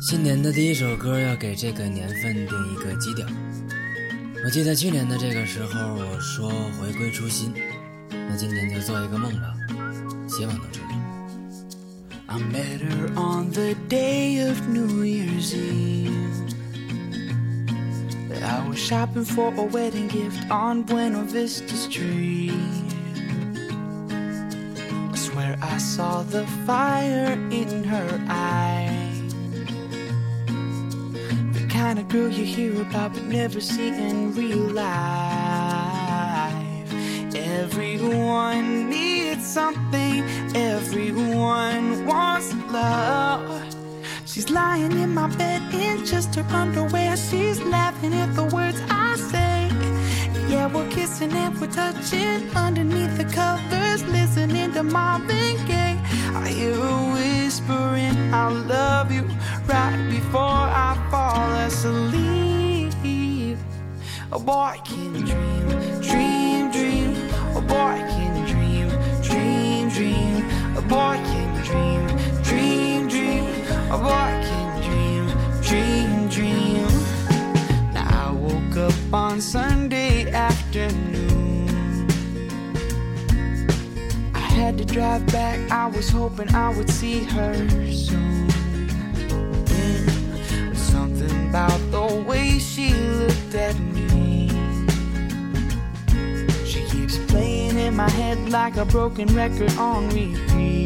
新年的第一首歌要给这个年份定一个基调。我记得去年的这个时候我说回归初心，那今年就做一个梦吧，希望能成真。I met her on the day of New Year's Eve. I was shopping for a wedding gift on Buena Vista Street. I swear I saw the fire in her eyes. Kind of girl you hear about but never see in real life. Everyone needs something, everyone wants love. She's lying in my bed in just her underwear. She's laughing at the words I say. Yeah, we're kissing and we're touching underneath the covers, listening to Marvin Gaye. I hear her whispering, I love you, right before A boy can dream, dream, dream. A boy can dream, dream, dream. A boy can dream, dream, dream. A boy can dream, dream, dream. Now I woke up on Sunday afternoon. I had to drive back, I was hoping I would see her soon. My head like a broken record on repeat.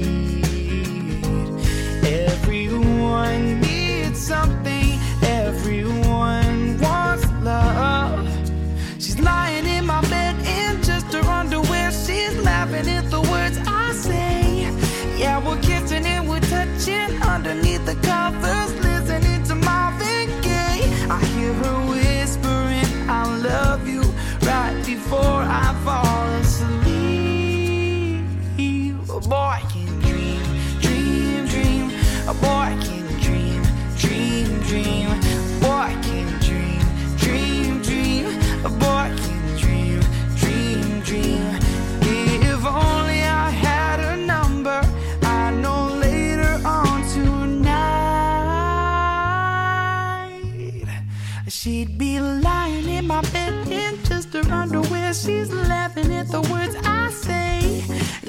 She'd be lying in my bed in just her underwear. She's laughing at the words I say.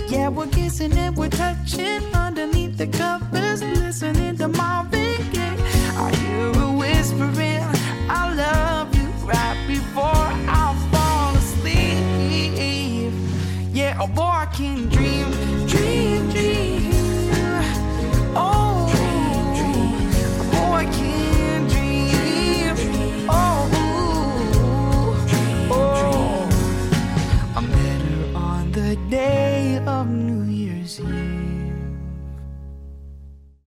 Yeah, we're kissing and we're touching underneath the covers, listening to Marvin Gaye. I hear her whispering, I love you right before I fall asleep. Yeah, a boy day of New Year's Eve.